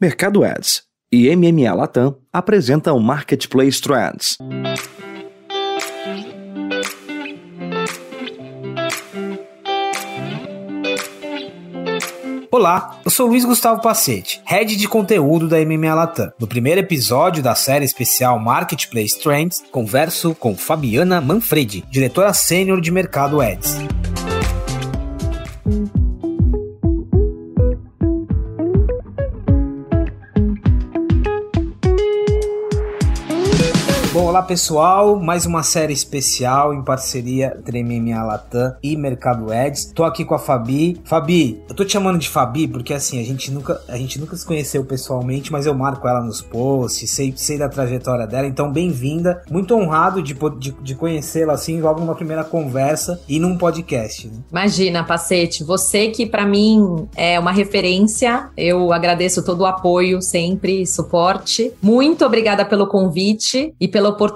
Mercado Ads e MMA Latam apresentam Marketplace Trends. Olá, eu sou Luiz Gustavo Pacete, head de conteúdo da MMA Latam. No primeiro episódio da série especial Marketplace Trends, converso com Fabiana Manfredi, diretora sênior de mercado Ads. Olá pessoal, mais uma série especial em parceria entre MMA Latam e Mercado Ads. Tô aqui com a Fabi. Fabi, eu tô te chamando de Fabi porque assim, a gente nunca, a gente nunca se conheceu pessoalmente, mas eu marco ela nos posts, sei, sei da trajetória dela, então bem-vinda. Muito honrado de, de, de conhecê-la assim logo numa primeira conversa e num podcast. Né? Imagina, Pacete, você que para mim é uma referência, eu agradeço todo o apoio sempre, suporte. Muito obrigada pelo convite e pela oportunidade,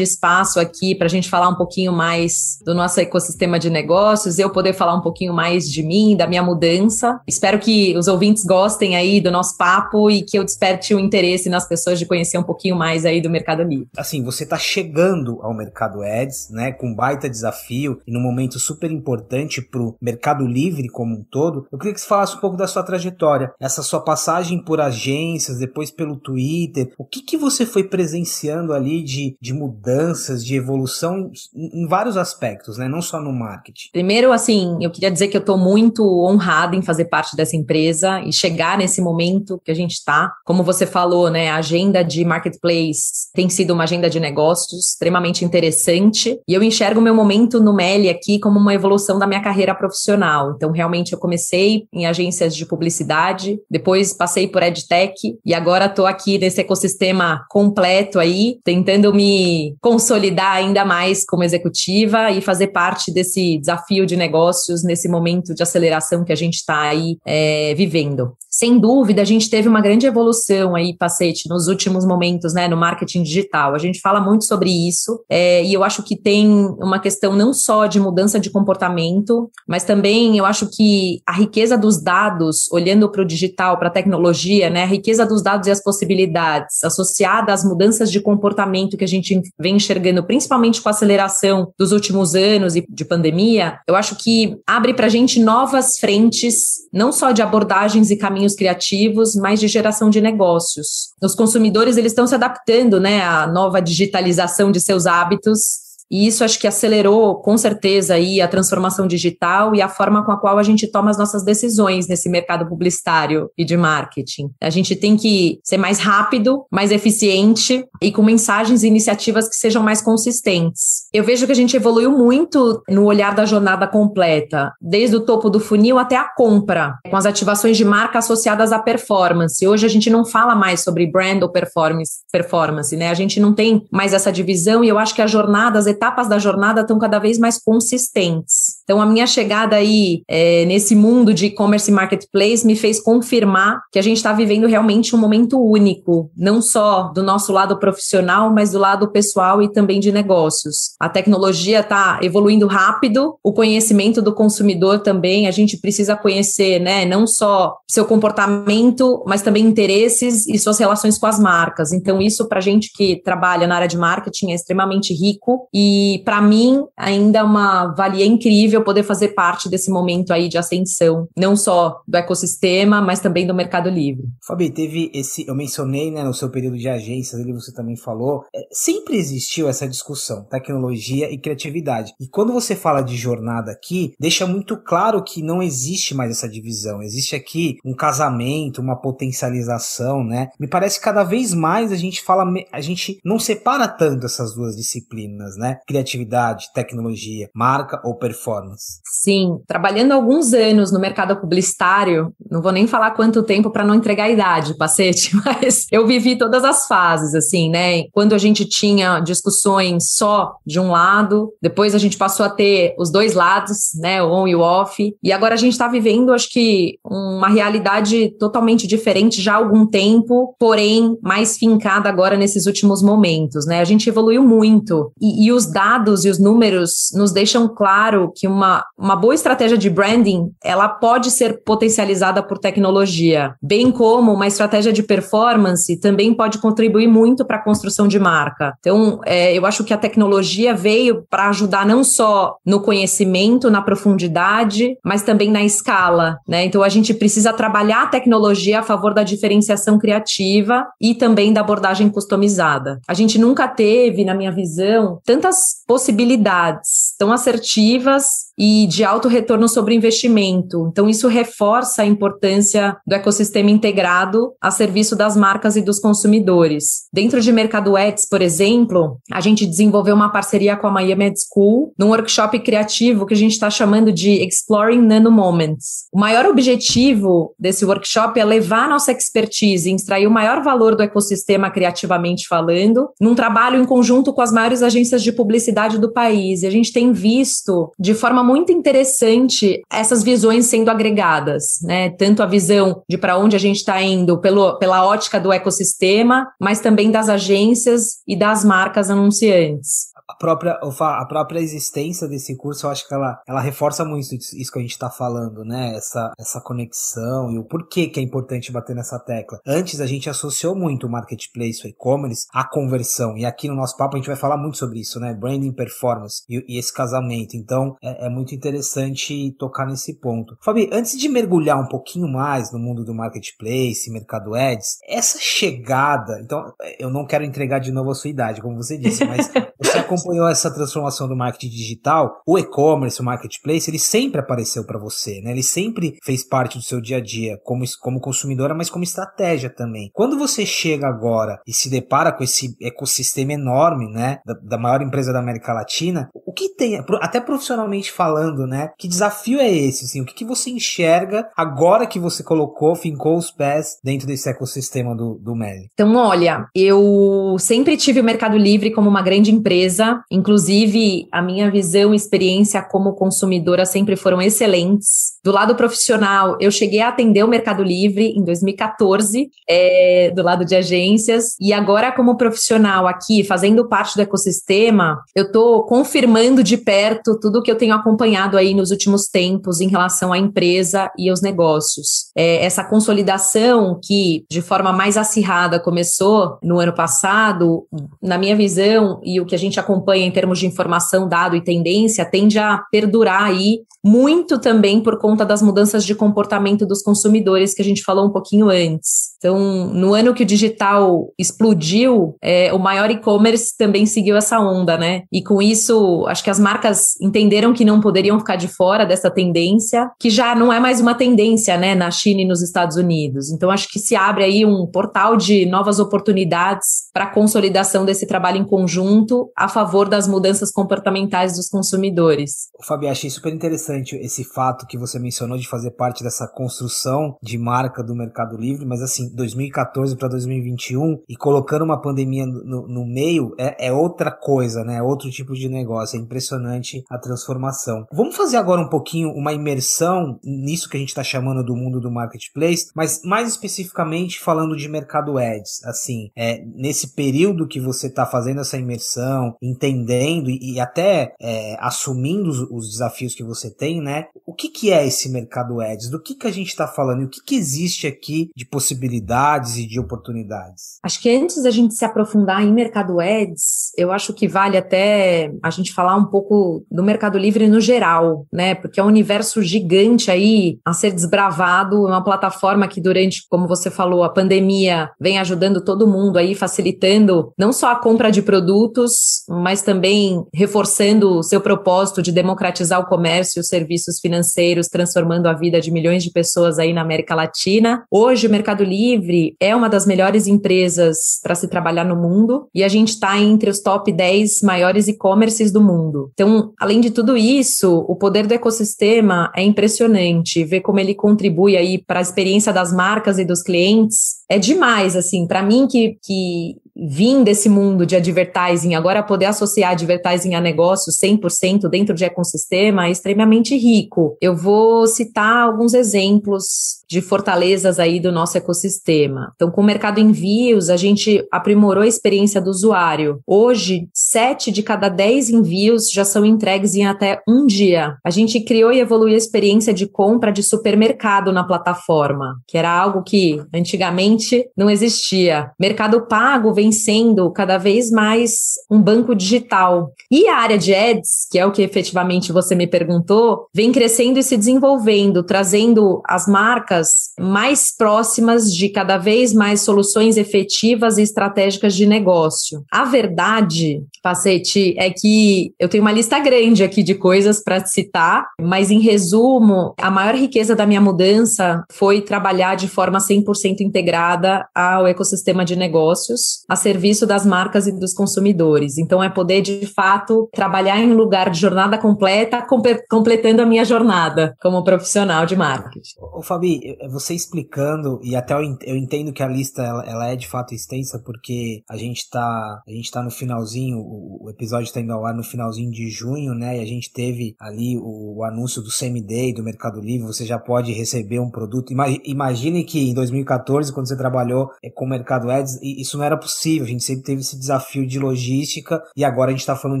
espaço aqui para a gente falar um pouquinho mais do nosso ecossistema de negócios, eu poder falar um pouquinho mais de mim, da minha mudança. Espero que os ouvintes gostem aí do nosso papo e que eu desperte o interesse nas pessoas de conhecer um pouquinho mais aí do Mercado Livre. Assim, você está chegando ao Mercado Ads, né, com um baita desafio e num momento super importante para o Mercado Livre como um todo. Eu queria que você falasse um pouco da sua trajetória, essa sua passagem por agências, depois pelo Twitter. O que, que você foi presenciando ali de, de mudanças, de evolução em, em, vários aspectos, né? Não só no marketing. Primeiro, assim, eu queria dizer que eu estou muito honrada em fazer parte dessa empresa e chegar nesse momento que a gente está. Como você falou, né? A agenda de marketplace tem sido uma agenda de negócios extremamente interessante e eu enxergo meu momento no Meli aqui como uma evolução da minha carreira profissional. Então, realmente, eu comecei em agências de publicidade, depois passei por EdTech e agora estou aqui nesse ecossistema completo aí, tentando me consolidar ainda mais como executiva e fazer parte desse desafio de negócios nesse momento de aceleração que a gente está aí é, vivendo sem dúvida, a gente teve uma grande evolução aí, Pacete, nos últimos momentos, né, no marketing digital. A gente fala muito sobre isso, é, e eu acho que tem uma questão não só de mudança de comportamento, mas também eu acho que a riqueza dos dados, olhando para o digital, para a tecnologia, né, a riqueza dos dados e as possibilidades associada às mudanças de comportamento que a gente vem enxergando, principalmente com a aceleração dos últimos anos e de pandemia, eu acho que abre para a gente novas frentes, não só de abordagens e caminhos criativos, mas de geração de negócios. Os consumidores eles estão se adaptando, né, à nova digitalização de seus hábitos e isso acho que acelerou com certeza aí a transformação digital e a forma com a qual a gente toma as nossas decisões nesse mercado publicitário e de marketing. A gente tem que ser mais rápido, mais eficiente e com mensagens e iniciativas que sejam mais consistentes. Eu vejo que a gente evoluiu muito no olhar da jornada completa, desde o topo do funil até a compra, com as ativações de marca associadas à performance. Hoje a gente não fala mais sobre brand ou performance, performance, né? A gente não tem mais essa divisão e eu acho que a jornada, etapas da jornada estão cada vez mais consistentes. Então, a minha chegada aí é, nesse mundo de e-commerce e marketplace me fez confirmar que a gente está vivendo realmente um momento único, não só do nosso lado profissional, mas do lado pessoal e também de negócios. A tecnologia está evoluindo rápido, o conhecimento do consumidor também, a gente precisa conhecer, né, não só seu comportamento, mas também interesses e suas relações com as marcas. Então, isso para gente que trabalha na área de marketing é extremamente rico e e para mim, ainda é uma valia incrível poder fazer parte desse momento aí de ascensão, não só do ecossistema, mas também do Mercado Livre. Fabi, teve esse, eu mencionei, né, no seu período de agências, ali você também falou, é, sempre existiu essa discussão, tecnologia e criatividade. E quando você fala de jornada aqui, deixa muito claro que não existe mais essa divisão. Existe aqui um casamento, uma potencialização, né? Me parece que cada vez mais a gente fala, a gente não separa tanto essas duas disciplinas, né? Criatividade, tecnologia, marca ou performance? Sim, trabalhando alguns anos no mercado publicitário, não vou nem falar quanto tempo para não entregar a idade, pacete, mas eu vivi todas as fases, assim, né? Quando a gente tinha discussões só de um lado, depois a gente passou a ter os dois lados, né? O on e o off, e agora a gente está vivendo, acho que, uma realidade totalmente diferente já há algum tempo, porém mais fincada agora nesses últimos momentos, né? A gente evoluiu muito e, e os os dados e os números nos deixam claro que uma, uma boa estratégia de branding, ela pode ser potencializada por tecnologia, bem como uma estratégia de performance também pode contribuir muito para a construção de marca. Então, é, eu acho que a tecnologia veio para ajudar não só no conhecimento, na profundidade, mas também na escala, né? Então, a gente precisa trabalhar a tecnologia a favor da diferenciação criativa e também da abordagem customizada. A gente nunca teve, na minha visão, tantas possibilidades tão assertivas e de alto retorno sobre investimento. Então, isso reforça a importância do ecossistema integrado a serviço das marcas e dos consumidores. Dentro de Mercado Ads, por exemplo, a gente desenvolveu uma parceria com a Miami Ad School num workshop criativo que a gente está chamando de Exploring Nano Moments. O maior objetivo desse workshop é levar nossa expertise e extrair o maior valor do ecossistema criativamente falando, num trabalho em conjunto com as maiores agências de publicidade do país. E a gente tem visto de forma muito interessante essas visões sendo agregadas, né? Tanto a visão de para onde a gente está indo pelo, pela ótica do ecossistema, mas também das agências e das marcas anunciantes a própria, a própria existência desse curso, eu acho que ela, ela reforça muito isso que a gente está falando, né? Essa, essa conexão e o porquê que é importante bater nessa tecla. Antes a gente associou muito o marketplace, o e-commerce, à conversão. E aqui no nosso papo a gente vai falar muito sobre isso, né? Branding performance e, e esse casamento. Então é, é, muito interessante tocar nesse ponto. Fabi, antes de mergulhar um pouquinho mais no mundo do marketplace, mercado ads, essa chegada, então eu não quero entregar de novo a sua idade, como você disse, mas você acompanhou essa transformação do marketing digital, o e-commerce, o marketplace, ele sempre apareceu para você, né? Ele sempre fez parte do seu dia a dia como, como consumidora, mas como estratégia também. Quando você chega agora e se depara com esse ecossistema enorme, né, da, da maior empresa da América Latina, o que tem, até profissionalmente falando, né, que desafio é esse, assim, o que, que você enxerga agora que você colocou, fincou os pés dentro desse ecossistema do, do Meli? Então, olha, eu sempre tive o Mercado Livre como uma grande empresa Inclusive, a minha visão e experiência como consumidora sempre foram excelentes. Do lado profissional, eu cheguei a atender o Mercado Livre em 2014, é, do lado de agências, e agora, como profissional aqui, fazendo parte do ecossistema, eu estou confirmando de perto tudo que eu tenho acompanhado aí nos últimos tempos em relação à empresa e aos negócios. É, essa consolidação que, de forma mais acirrada, começou no ano passado, na minha visão e o que a gente acompanha acompanha em termos de informação, dado e tendência, tende a perdurar aí muito também por conta das mudanças de comportamento dos consumidores que a gente falou um pouquinho antes. Então, no ano que o digital explodiu, é, o maior e-commerce também seguiu essa onda, né? E com isso, acho que as marcas entenderam que não poderiam ficar de fora dessa tendência, que já não é mais uma tendência, né, na China e nos Estados Unidos. Então, acho que se abre aí um portal de novas oportunidades para consolidação desse trabalho em conjunto a favor favor das mudanças comportamentais dos consumidores. Fabi, achei super interessante esse fato que você mencionou de fazer parte dessa construção de marca do Mercado Livre, mas assim, 2014 para 2021 e colocando uma pandemia no, no meio é, é, outra coisa, né? É outro tipo de negócio. É impressionante a transformação. Vamos fazer agora um pouquinho uma imersão nisso que a gente está chamando do mundo do marketplace, mas mais especificamente falando de mercado ads. Assim, é, nesse período que você está fazendo essa imersão, entendendo e, e até é, assumindo os, os, desafios que você tem, né? O que, que é esse mercado ads? Do que, que a gente está falando? E o que, que existe aqui de possibilidades e de oportunidades? Acho que antes da gente se aprofundar em mercado ads, eu acho que vale até a gente falar um pouco do Mercado Livre no geral, né? Porque é um universo gigante aí a ser desbravado, é uma plataforma que durante, como você falou, a pandemia vem ajudando todo mundo aí, facilitando não só a compra de produtos, mas também reforçando o seu propósito de democratizar o comércio e os serviços financeiros, transformando a vida de milhões de pessoas aí na América Latina. Hoje, o Mercado Livre é uma das melhores empresas para se trabalhar no mundo e a gente está entre os top 10 maiores e-commerces do mundo. Então, além de tudo isso, o poder do ecossistema é impressionante. Ver como ele contribui aí para a experiência das marcas e dos clientes é demais, assim, para mim que, que vim desse mundo de advertising, agora poder associar advertising a negócio 100% dentro de ecossistema é extremamente rico. Eu vou citar alguns exemplos de fortalezas aí do nosso ecossistema. Então, com o mercado envios, a gente aprimorou a experiência do usuário. Hoje, sete de cada dez envios já são entregues em até um dia. A gente criou e evoluiu a experiência de compra de supermercado na plataforma, que era algo que antigamente não existia. Mercado Pago vem sendo cada vez mais um banco digital. E a área de ads, que é o que efetivamente você me perguntou, vem crescendo e se desenvolvendo, trazendo as marcas mais próximas de cada vez mais soluções efetivas e estratégicas de negócio. A verdade, Pacete, é que eu tenho uma lista grande aqui de coisas para citar, mas em resumo, a maior riqueza da minha mudança foi trabalhar de forma 100% integrada ao ecossistema de negócios, a serviço das marcas e dos consumidores. Então, é poder, de fato, trabalhar em um lugar de jornada completa, completando a minha jornada como profissional de marketing. Ô, Fabi, é, você explicando, e até eu entendo que a lista ela, ela é de fato extensa, porque a gente tá, a gente tá no finalzinho, o, o episódio está indo ao ar no finalzinho de junho, né? E a gente teve ali o, o anúncio do CMD do Mercado Livre, você já pode receber um produto. Imagine que em 2014, quando você trabalhou é, com o Mercado Ads, isso não era possível, a gente sempre teve esse desafio de logística e agora a gente está falando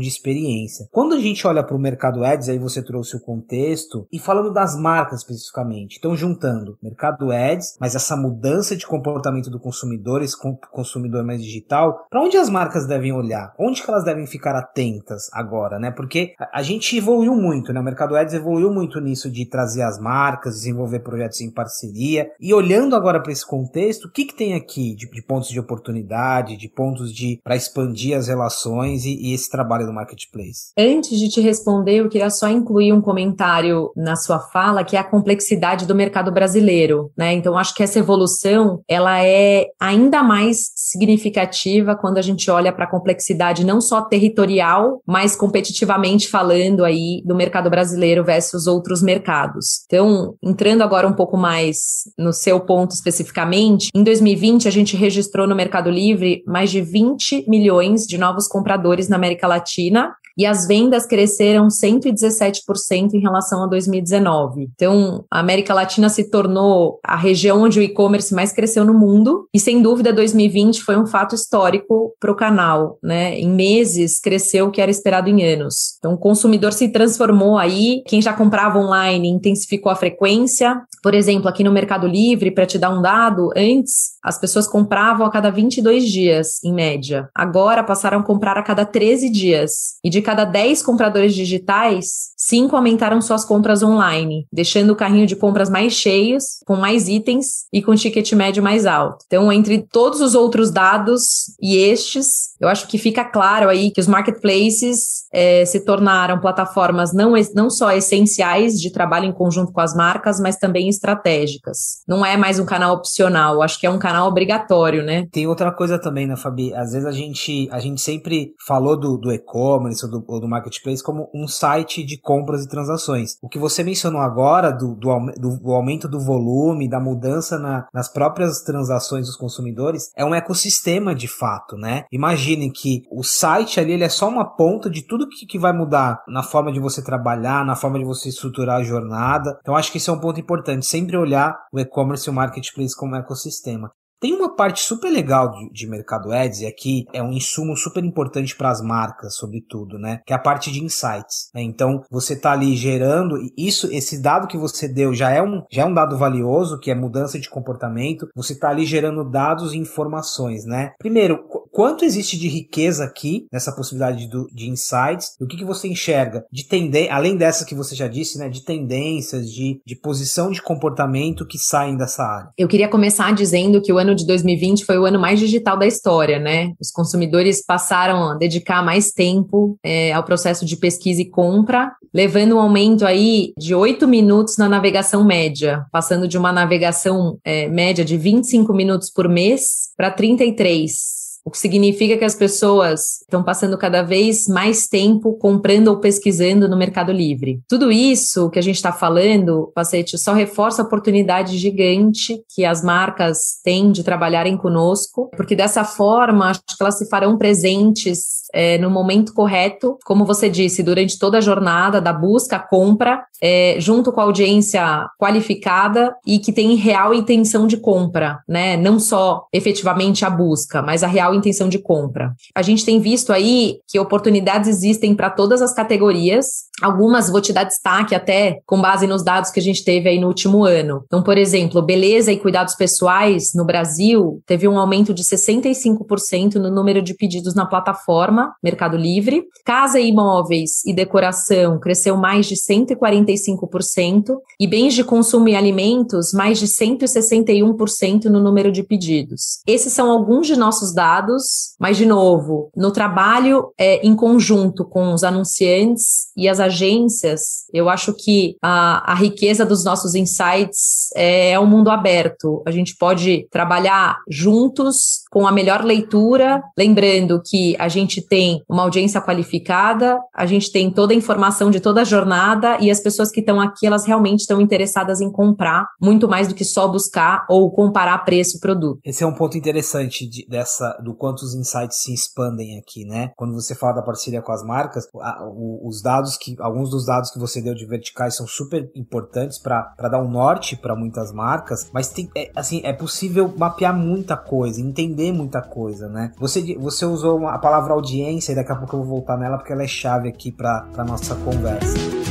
de experiência. Quando a gente olha para o Mercado Ads, aí você trouxe o contexto, e falando das marcas especificamente, então juntando mercado ads, mas essa mudança de comportamento do consumidor, esse consumidor mais digital, para onde as marcas devem olhar? Onde que elas devem ficar atentas agora, né? Porque a gente evoluiu muito, né? O mercado ads evoluiu muito nisso de trazer as marcas, desenvolver projetos em parceria. E olhando agora para esse contexto, o que, que tem aqui de, de, pontos de oportunidade, de pontos de para expandir as relações e, e esse trabalho do marketplace? Antes de te responder, eu queria só incluir um comentário na sua fala, que é a complexidade do mercado brasileiro né? Então acho que essa evolução ela é ainda mais significativa quando a gente olha para a complexidade não só territorial, mas competitivamente falando aí do mercado brasileiro versus outros mercados. Então, entrando agora um pouco mais no seu ponto especificamente, em 2020 a gente registrou no Mercado Livre mais de 20 milhões de novos compradores na América Latina e as vendas cresceram 117% em relação a 2019. Então, a América Latina se tornou a região onde o e-commerce mais cresceu no mundo, e sem dúvida 2020 foi um fato histórico para o canal, né? Em meses cresceu o que era esperado em anos. Então, o consumidor se transformou aí, quem já comprava online intensificou a frequência. Por exemplo, aqui no Mercado Livre, para te dar um dado, antes as pessoas compravam a cada 22 dias, em média. Agora passaram a comprar a cada 13 dias. E de cada 10 compradores digitais, 5 aumentaram suas compras online, deixando o carrinho de compras mais cheios, com mais itens e com ticket médio mais alto. Então, entre todos os outros dados e estes, eu acho que fica claro aí que os marketplaces é, se tornaram plataformas não, não só essenciais de trabalho em conjunto com as marcas, mas também estratégicas. Não é mais um canal opcional, acho que é um canal obrigatório, né? Tem outra coisa também, né, Fabi? Às vezes a gente, a gente sempre falou do, do e-commerce ou do, ou do marketplace como um site de compras e transações. O que você mencionou agora do, do, do aumento do volume, da mudança na, nas próprias transações dos consumidores, é um ecossistema de fato, né? Imagina imaginem que o site ali ele é só uma ponta de tudo que, que vai mudar na forma de você trabalhar, na forma de você estruturar a jornada. Então acho que esse é um ponto importante, sempre olhar o e-commerce e o marketplace como ecossistema. Tem uma parte super legal de, de mercado ads, e aqui é um insumo super importante para as marcas, sobretudo, né? Que é a parte de insights. Né? Então, você está ali gerando, e isso, esse dado que você deu já é, um, já é um dado valioso, que é mudança de comportamento. Você está ali gerando dados e informações, né? Primeiro, quanto existe de riqueza aqui nessa possibilidade do, de insights? O que, que você enxerga de tendência, além dessa que você já disse, né? De tendências, de, de posição de comportamento que saem dessa área? Eu queria começar dizendo que o ano de 2020 foi o ano mais digital da história, né? Os consumidores passaram a dedicar mais tempo é, ao processo de pesquisa e compra, levando um aumento aí de 8 minutos na navegação média, passando de uma navegação é, média de 25 minutos por mês para 33 o que significa que as pessoas estão passando cada vez mais tempo comprando ou pesquisando no Mercado Livre. Tudo isso que a gente está falando, Pacete, só reforça a oportunidade gigante que as marcas têm de trabalharem conosco, porque dessa forma acho que elas se farão presentes é, no momento correto, como você disse, durante toda a jornada da busca, compra, é, junto com a audiência qualificada e que tem real intenção de compra, né? Não só efetivamente a busca, mas a real intenção de compra. A gente tem visto aí que oportunidades existem para todas as categorias. Algumas vou te dar destaque até com base nos dados que a gente teve aí no último ano. Então, por exemplo, beleza e cuidados pessoais no Brasil teve um aumento de 65% no número de pedidos na plataforma Mercado Livre. Casa e imóveis e decoração cresceu mais de 145% e bens de consumo e alimentos mais de 161% no número de pedidos. Esses são alguns de nossos dados, mas de novo, no trabalho é, em conjunto com os anunciantes e as agências, eu acho que a, a riqueza dos nossos insights é, é um mundo aberto. A gente pode trabalhar juntos com a melhor leitura, lembrando que a gente tem uma audiência qualificada, a gente tem toda a informação de toda a jornada e as pessoas que estão aqui, elas realmente estão interessadas em comprar, muito mais do que só buscar ou comparar preço e produto. Esse é um ponto interessante de, dessa do quanto os insights se expandem aqui, né? Quando você fala da parceria com as marcas, a, o, os dados que alguns dos dados que você deu de verticais são super importantes para dar um norte para muitas marcas, mas tem, é, assim, é possível mapear muita coisa, entender muita coisa, né? Você, você usou a palavra audiência e daqui a pouco eu vou voltar nela porque ela é chave aqui para nossa conversa.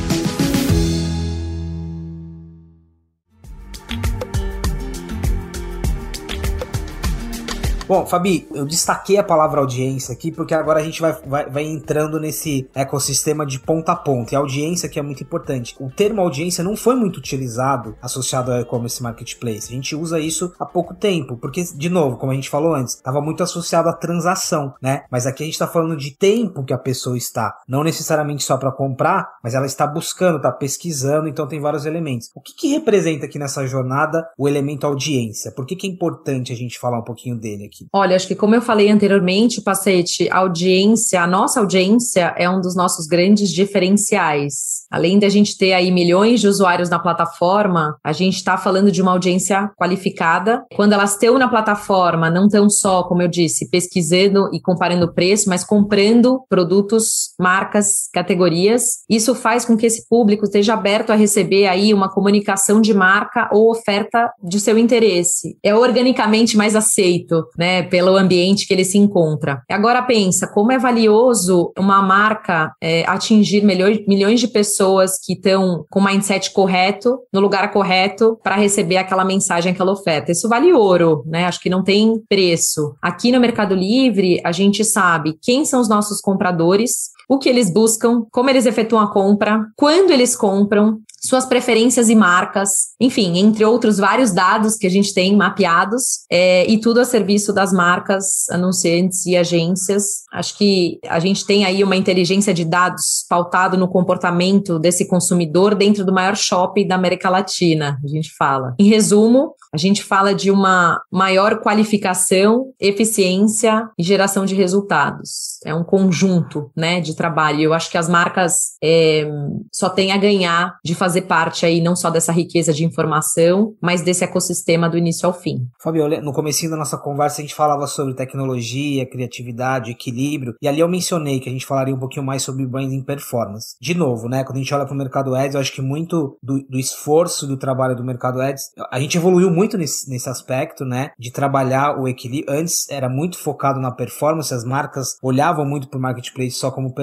Bom, Fabi, eu destaquei a palavra audiência aqui porque agora a gente vai, vai, vai entrando nesse ecossistema de ponta a ponta. E a audiência que é muito importante. O termo audiência não foi muito utilizado associado ao e-commerce marketplace. A gente usa isso há pouco tempo, porque, de novo, como a gente falou antes, estava muito associado à transação, né? Mas aqui a gente está falando de tempo que a pessoa está, não necessariamente só para comprar, mas ela está buscando, está pesquisando, então tem vários elementos. O que, que representa aqui nessa jornada o elemento audiência? Por que, que é importante a gente falar um pouquinho dele aqui? Olha, acho que como eu falei anteriormente, Pacete, a audiência, a nossa audiência é um dos nossos grandes diferenciais. Além de a gente ter aí milhões de usuários na plataforma, a gente está falando de uma audiência qualificada. Quando elas estão na plataforma, não estão só, como eu disse, pesquisando e comparando preço, mas comprando produtos, marcas, categorias. Isso faz com que esse público esteja aberto a receber aí uma comunicação de marca ou oferta de seu interesse. É organicamente mais aceito, né? Pelo ambiente que ele se encontra. Agora pensa, como é valioso uma marca é, atingir milhões, milhões de pessoas que estão com o mindset correto, no lugar correto, para receber aquela mensagem, aquela oferta. Isso vale ouro, né? Acho que não tem preço. Aqui no Mercado Livre, a gente sabe quem são os nossos compradores, o que eles buscam, como eles efetuam a compra, quando eles compram, suas preferências e marcas, enfim, entre outros vários dados que a gente tem mapeados, é, e tudo a serviço das marcas, anunciantes e agências. Acho que a gente tem aí uma inteligência de dados pautado no comportamento desse consumidor dentro do maior shopping da América Latina, a gente fala. Em resumo, a gente fala de uma maior qualificação, eficiência e geração de resultados. É um conjunto, né, de trabalho. Eu acho que as marcas é, só têm a ganhar de fazer parte aí não só dessa riqueza de informação, mas desse ecossistema do início ao fim. Fabio, no comecinho da nossa conversa a gente falava sobre tecnologia, criatividade, equilíbrio, e ali eu mencionei que a gente falaria um pouquinho mais sobre branding performance. De novo, né, quando a gente olha para o mercado ads, eu acho que muito do, do, esforço do trabalho do mercado ads, a gente evoluiu muito nesse, nesse aspecto, né, de trabalhar o equilíbrio. Antes era muito focado na performance, as marcas olhavam muito para o marketplace só como performance,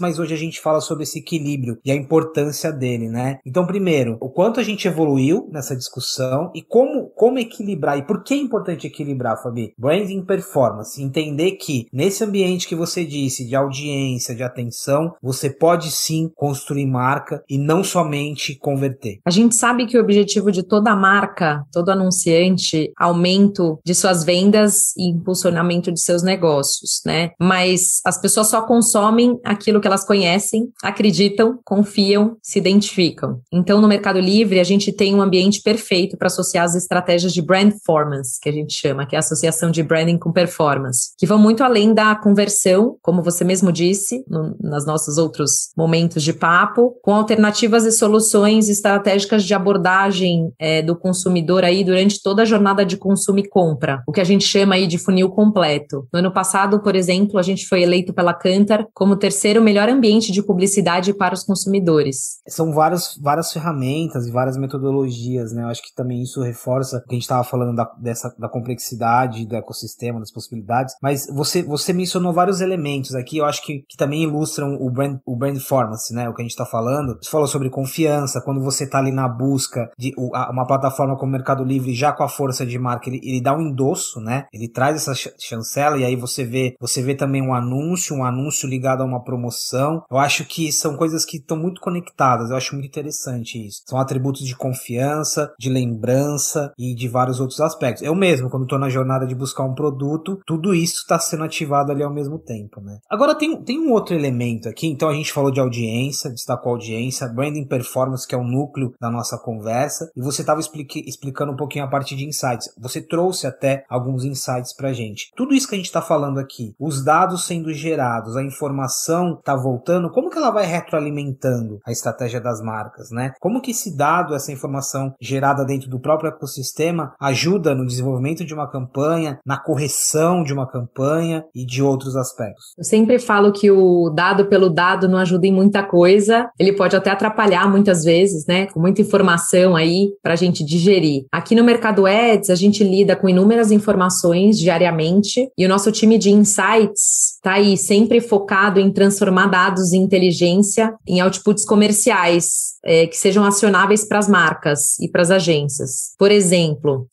mas hoje a gente fala sobre esse equilíbrio e a importância dele, né? Então, primeiro, o quanto a gente evoluiu nessa discussão e como, como equilibrar e por que é importante equilibrar, Fabi? Branding performance. Entender que nesse ambiente que você disse, de audiência, de atenção, você pode sim construir marca e não somente converter. A gente sabe que o objetivo de toda marca, todo anunciante, aumento de suas vendas e impulsionamento de seus negócios, né? Mas as pessoas só consomem aquilo que elas conhecem, acreditam, confiam, se identificam. Então, no Mercado Livre, a gente tem um ambiente perfeito para associar as estratégias estratégias de brand performance, que a gente chama, que é a associação de branding com performance, que vão muito além da conversão, como você mesmo disse, no, nos nossos outros momentos de papo, com alternativas e soluções estratégicas de abordagem é, do consumidor aí durante toda a jornada de consumo e compra, o que a gente chama aí de funil completo. No ano passado, por exemplo, a gente foi eleito pela Cantar como terceiro melhor ambiente de publicidade para os consumidores. São várias, várias ferramentas e várias metodologias, né? Eu acho que também isso reforça que a gente estava falando da, dessa, da complexidade do ecossistema, das possibilidades, mas você, você mencionou vários elementos aqui, eu acho que, que também ilustram o brand, o brand performance, né? O que a gente está falando. Você falou sobre confiança, quando você está ali na busca de uma plataforma como o Mercado Livre, já com a força de marca, ele, ele dá um endosso, né? Ele traz essa chancela e aí você vê, você vê também um anúncio, um anúncio ligado a uma promoção. Eu acho que são coisas que estão muito conectadas, eu acho muito interessante isso. São atributos de confiança, de lembrança e de vários outros aspectos. Eu mesmo, quando estou na jornada de buscar um produto, tudo isso está sendo ativado ali ao mesmo tempo, né? Agora tem, tem um outro elemento aqui, então a gente falou de audiência, destacou audiência, branding performance, que é o núcleo da nossa conversa, e você estava explicando um pouquinho a parte de insights. Você trouxe até alguns insights pra gente. Tudo isso que a gente está falando aqui, os dados sendo gerados, a informação está voltando, como que ela vai retroalimentando a estratégia das marcas, né? Como que esse dado, essa informação gerada dentro do próprio ecossistema ajuda no desenvolvimento de uma campanha, na correção de uma campanha e de outros aspectos. Eu sempre falo que o dado pelo dado não ajuda em muita coisa, ele pode até atrapalhar muitas vezes, né? Com muita informação aí para a gente digerir. Aqui no Mercado Ads, a gente lida com inúmeras informações diariamente e o nosso time de insights está aí sempre focado em transformar dados em inteligência em outputs comerciais é, que sejam acionáveis para as marcas e para as agências. Por exemplo,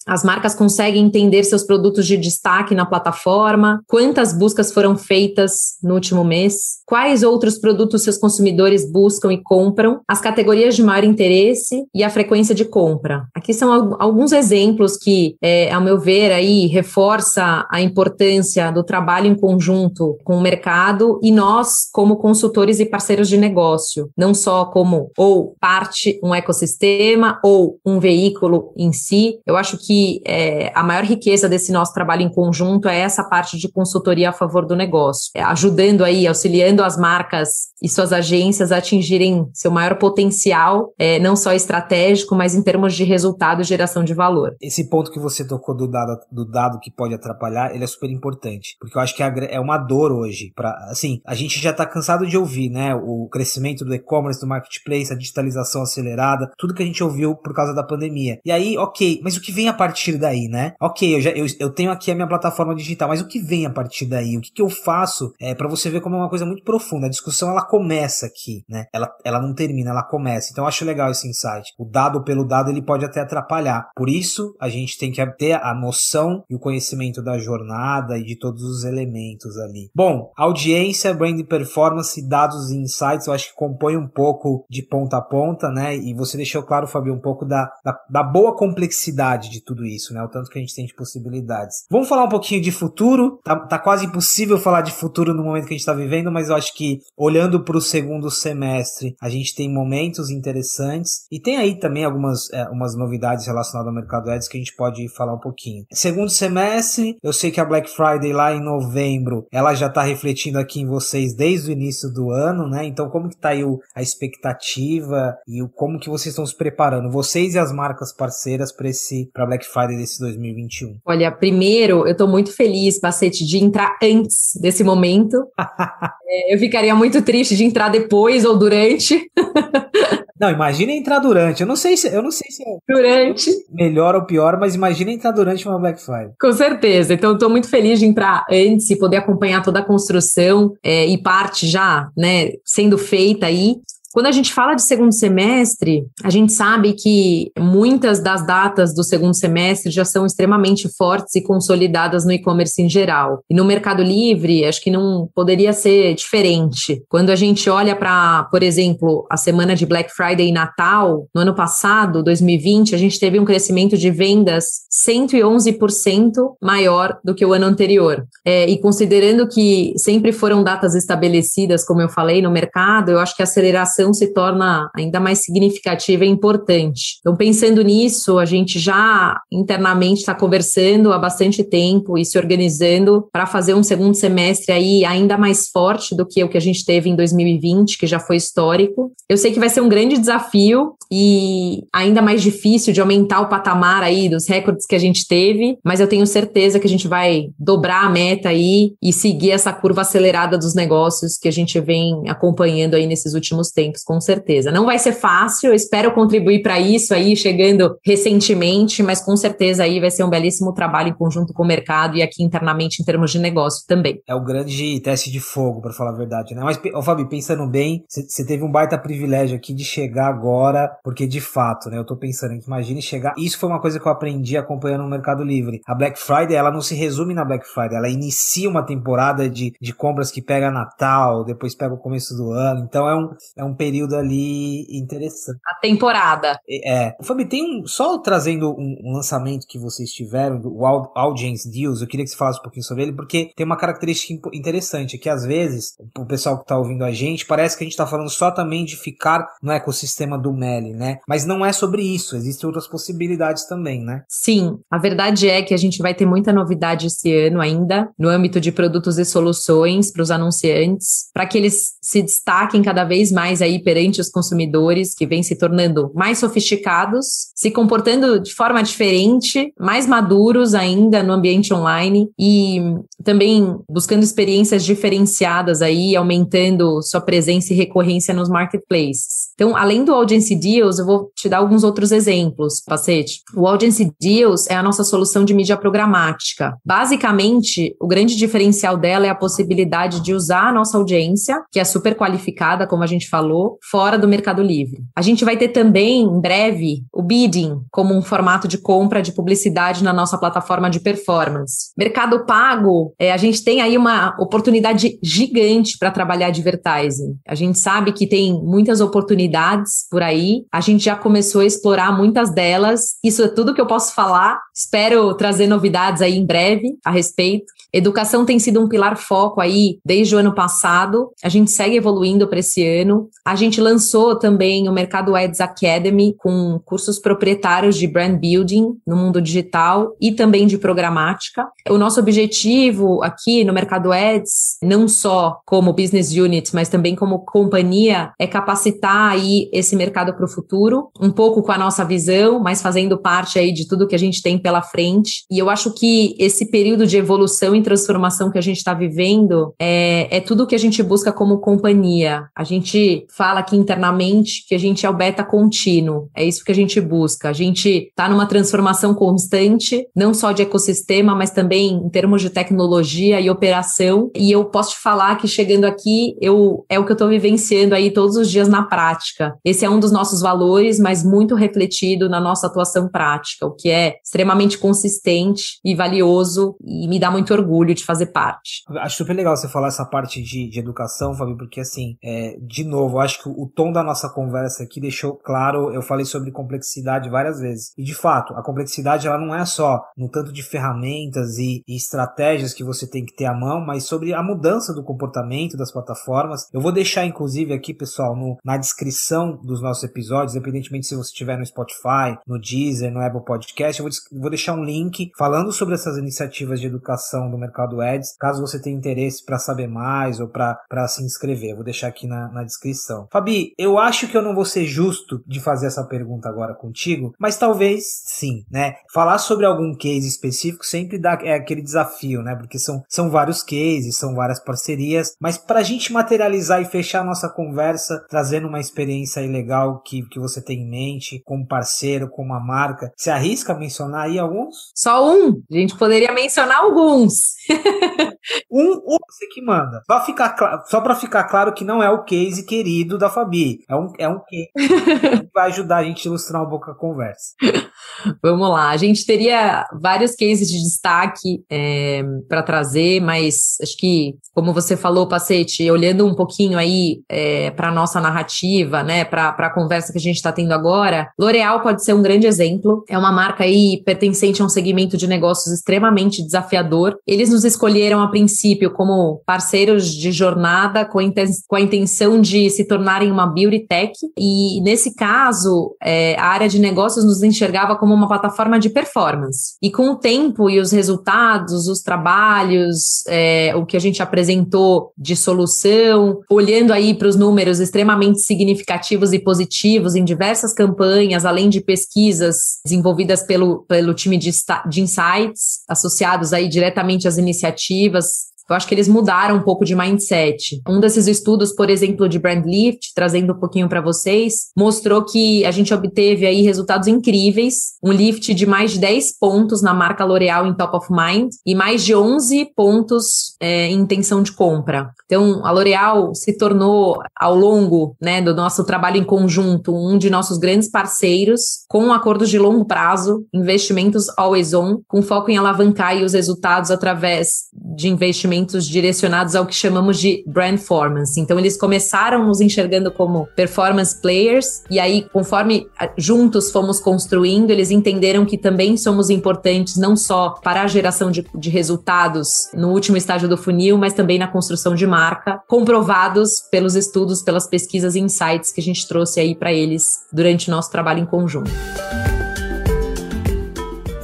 as marcas conseguem entender seus produtos de destaque na plataforma, quantas buscas foram feitas no último mês, quais outros produtos seus consumidores buscam e compram, as categorias de maior interesse e a frequência de compra. Aqui são alguns exemplos que, é, ao meu ver, aí reforça a importância do trabalho em conjunto com o mercado e nós como consultores e parceiros de negócio, não só como ou parte um ecossistema ou um veículo em si. Eu acho que é, a maior riqueza desse nosso trabalho em conjunto é essa parte de consultoria a favor do negócio, é, ajudando aí, auxiliando as marcas e suas agências a atingirem seu maior potencial, é, não só estratégico, mas em termos de resultado e geração de valor. Esse ponto que você tocou do dado, do dado que pode atrapalhar, ele é super importante, porque eu acho que é uma dor hoje. Pra, assim, a gente já está cansado de ouvir, né? O crescimento do e-commerce, do marketplace, a digitalização acelerada, tudo que a gente ouviu por causa da pandemia. E aí, ok, mas o que vem a partir daí, né? Ok, eu, já, eu, eu tenho aqui a minha plataforma digital, mas o que vem a partir daí? O que, que eu faço? É para você ver como é uma coisa muito profunda. A discussão ela começa aqui, né? Ela, ela não termina, ela começa. Então eu acho legal esse insight. O dado pelo dado ele pode até atrapalhar. Por isso, a gente tem que ter a noção e o conhecimento da jornada e de todos os elementos ali. Bom, audiência, brand performance, dados e insights, eu acho que compõe um pouco de ponta a ponta, né? E você deixou claro, Fabio, um pouco da, da, da boa complexidade de tudo isso, né? O tanto que a gente tem de possibilidades. Vamos falar um pouquinho de futuro. Tá, tá quase impossível falar de futuro no momento que a gente está vivendo, mas eu acho que olhando para o segundo semestre, a gente tem momentos interessantes e tem aí também algumas é, umas novidades relacionadas ao mercado ads que a gente pode falar um pouquinho. Segundo semestre, eu sei que a Black Friday lá em novembro, ela já está refletindo aqui em vocês desde o início do ano, né? Então como que tá aí o, a expectativa e o como que vocês estão se preparando, vocês e as marcas parceiras para esse para Black Friday desse 2021? Olha, primeiro, eu estou muito feliz, Pacete, de entrar antes desse momento. é, eu ficaria muito triste de entrar depois ou durante. Não, imagina entrar durante. Eu não sei se eu não sei se é durante melhor ou pior, mas imagina entrar durante uma Black Friday. Com certeza. Então, estou muito feliz de entrar antes e poder acompanhar toda a construção é, e parte já, né, sendo feita aí. Quando a gente fala de segundo semestre, a gente sabe que muitas das datas do segundo semestre já são extremamente fortes e consolidadas no e-commerce em geral. E no Mercado Livre, acho que não poderia ser diferente. Quando a gente olha para, por exemplo, a semana de Black Friday e Natal, no ano passado, 2020, a gente teve um crescimento de vendas 111% maior do que o ano anterior. É, e considerando que sempre foram datas estabelecidas, como eu falei, no mercado, eu acho que a aceleração inovação se torna ainda mais significativa e importante. Então, pensando nisso, a gente já internamente está conversando há bastante tempo e se organizando para fazer um segundo semestre aí ainda mais forte do que o que a gente teve em 2020, que já foi histórico. Eu sei que vai ser um grande desafio e ainda mais difícil de aumentar o patamar aí dos recordes que a gente teve, mas eu tenho certeza que a gente vai dobrar a meta aí e seguir essa curva acelerada dos negócios que a gente vem acompanhando aí nesses últimos tempos, com certeza. Não vai ser fácil, eu espero contribuir para isso aí, chegando recentemente, mas com certeza aí vai ser um belíssimo trabalho em conjunto com o mercado e aqui internamente em termos de negócio também. É o grande teste de fogo, para falar a verdade, né? Mas, ô, Fabi, pensando bem, você teve um baita privilégio aqui de chegar agora, porque de fato, né? Eu tô pensando, imagine chegar. Isso foi uma coisa que eu aprendi acompanhando no Mercado Livre. A Black Friday, ela não se resume na Black Friday, ela inicia uma temporada de, de compras que pega Natal, depois pega o começo do ano. Então é um, é um período ali interessante. A temporada. É. é. Fabi, tem um. Só trazendo um, um lançamento que vocês tiveram, o Audience Deals, eu queria que você falasse um pouquinho sobre ele, porque tem uma característica interessante, que às vezes, o pessoal que tá ouvindo a gente, parece que a gente tá falando só também de ficar no ecossistema do Meli, né? Mas não é sobre isso, existem outras possibilidades também, né? Sim, a verdade é que a gente vai ter muita novidade esse ano ainda, no âmbito de produtos e soluções para os anunciantes, para que eles se destaquem cada vez mais aí perante os consumidores, que vêm se tornando mais sofisticados, se comportando de forma diferente, mais maduros ainda no ambiente online e também buscando experiências diferenciadas aí, aumentando sua presença e recorrência nos marketplaces. Então, além do Audience Deals, eu vou te dar alguns outros exemplos, Pacete. O Audience Deals é a nossa solução de mídia programática. Basicamente, o grande diferencial dela é a possibilidade de usar a nossa audiência, que é super qualificada, como a gente falou, fora do Mercado Livre. A gente vai ter também, em breve, o bidding como um formato de compra de publicidade na nossa plataforma de performance. Mercado Pago, é, a gente tem aí uma oportunidade gigante para trabalhar advertising. A gente sabe que tem muitas oportunidades por aí. A gente já começou a explorar muitas delas. Isso é tudo que eu posso falar. Espero trazer novidades aí em breve a respeito. Educação tem sido um pilar foco aí desde o ano passado. A gente segue evoluindo para esse ano. A gente lançou também o Mercado Ads Academy com cursos proprietários de brand building no mundo digital e também de programática. O nosso objetivo aqui no Mercado Ads, não só como business unit, mas também como companhia, é capacitar aí esse mercado para o futuro, um pouco com a nossa visão, mas fazendo parte aí de tudo que a gente tem pela frente. E eu acho que esse período de evolução e transformação que a gente está vivendo é, é tudo que a gente busca como companhia. A gente fala aqui internamente que a gente é o beta contínuo. É isso que a gente busca. A gente está numa transformação constante, não só de ecossistema, mas também em termos de tecnologia e operação. E eu posso te falar que chegando aqui, eu é o que eu estou vivenciando aí todos os dias na prática. Esse é um dos nossos valores, mas muito refletido na nossa atuação prática, o que é extremamente consistente e valioso e me dá muito orgulho de fazer parte. Acho super legal você falar essa parte de, de educação, Fábio, porque assim, é, de novo, acho que o tom da nossa conversa aqui deixou claro, eu falei sobre complexidade várias vezes. E de fato, a complexidade ela não é só no tanto de ferramentas e, e estratégias que você tem que ter à mão, mas sobre a mudança do comportamento das plataformas. Eu vou deixar, inclusive, aqui, pessoal, no, na descrição dos nossos episódios, independentemente se você estiver no Spotify, no Deezer, no Apple Podcast, eu vou, vou deixar um link falando sobre essas iniciativas de educação do mercado Ads, caso você tenha interesse para saber mais ou para se inscrever. Eu vou deixar aqui na, na descrição. Fabi, eu acho que eu não vou ser justo de fazer essa pergunta agora contigo, mas talvez sim, né? Falar sobre algum case específico sempre dá é aquele desafio, né? Porque são, são vários cases, são várias parcerias, mas para a gente materializar e fechar a nossa conversa, trazendo uma experiência aí legal que, que você tem em mente, como parceiro, como uma marca, se arrisca a mencionar aí alguns? Só um. A gente poderia mencionar alguns. um, um você que manda. Só, ficar, só para ficar claro que não é o case querido da Fabi. É um, é um case que vai ajudar a gente a ilustrar um pouco a conversa. Vamos lá. A gente teria vários cases de destaque é, para trazer, mas acho que, como você falou, Pacete, olhando um pouquinho aí é, para a nossa narrativa, né, para a conversa que a gente está tendo agora, L'Oréal pode ser um grande exemplo. É uma marca aí pertencente a um segmento de negócios extremamente desafiador. Eles nos escolheram a princípio como parceiros de jornada com, a intenção de se tornarem uma beauty tech. E nesse caso, é, a área de negócios nos enxergava como uma plataforma de performance. E com o tempo e os resultados, os trabalhos, é, o que a gente apresentou de solução, olhando aí para os números extremamente significativos e positivos em diversas campanhas, além de pesquisas desenvolvidas pelo, pelo time de, de insights, associados aí diretamente às iniciativas eu acho que eles mudaram um pouco de mindset. Um desses estudos, por exemplo, de Brand Lift, trazendo um pouquinho para vocês, mostrou que a gente obteve aí resultados incríveis, um lift de mais de 10 pontos na marca L'Oréal em Top of Mind e mais de 11 pontos é, em intenção de compra. Então, a L'Oréal se tornou, ao longo né, do nosso trabalho em conjunto, um de nossos grandes parceiros, com acordos de longo prazo, investimentos always on, com foco em alavancar os resultados através de investimentos investimentos direcionados ao que chamamos de brand performance. Então, eles começaram nos enxergando como performance players, e aí, conforme juntos fomos construindo, eles entenderam que também somos importantes não só para a geração de, de resultados no último estágio do funil, mas também na construção de marca, comprovados pelos estudos, pelas pesquisas e insights que a gente trouxe aí para eles durante o nosso trabalho em conjunto.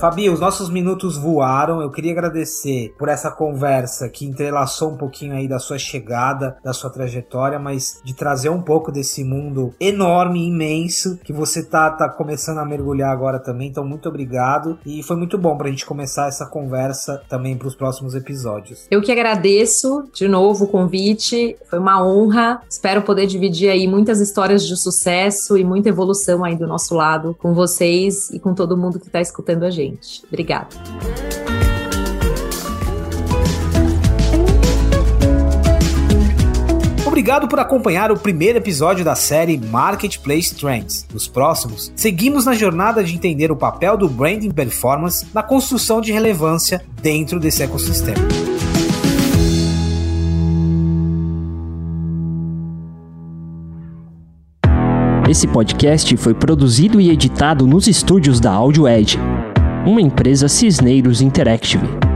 Fabi, os nossos minutos voaram. Eu queria agradecer por essa conversa que entrelaçou um pouquinho aí da sua chegada, da sua trajetória, mas de trazer um pouco desse mundo enorme, imenso, que você tá, tá começando a mergulhar agora também. Então, muito obrigado. E foi muito bom pra gente começar essa conversa também para os próximos episódios. Eu que agradeço de novo o convite. Foi uma honra. Espero poder dividir aí muitas histórias de sucesso e muita evolução aí do nosso lado com vocês e com todo mundo que está escutando a gente gente. Obrigada. Obrigado por acompanhar o primeiro episódio da série Marketplace Trends. Nos próximos, seguimos na jornada de entender o papel do branding performance na construção de relevância dentro desse ecossistema. Esse podcast foi produzido e editado nos estúdios da Audio Edge uma empresa Cisneiros Interactive.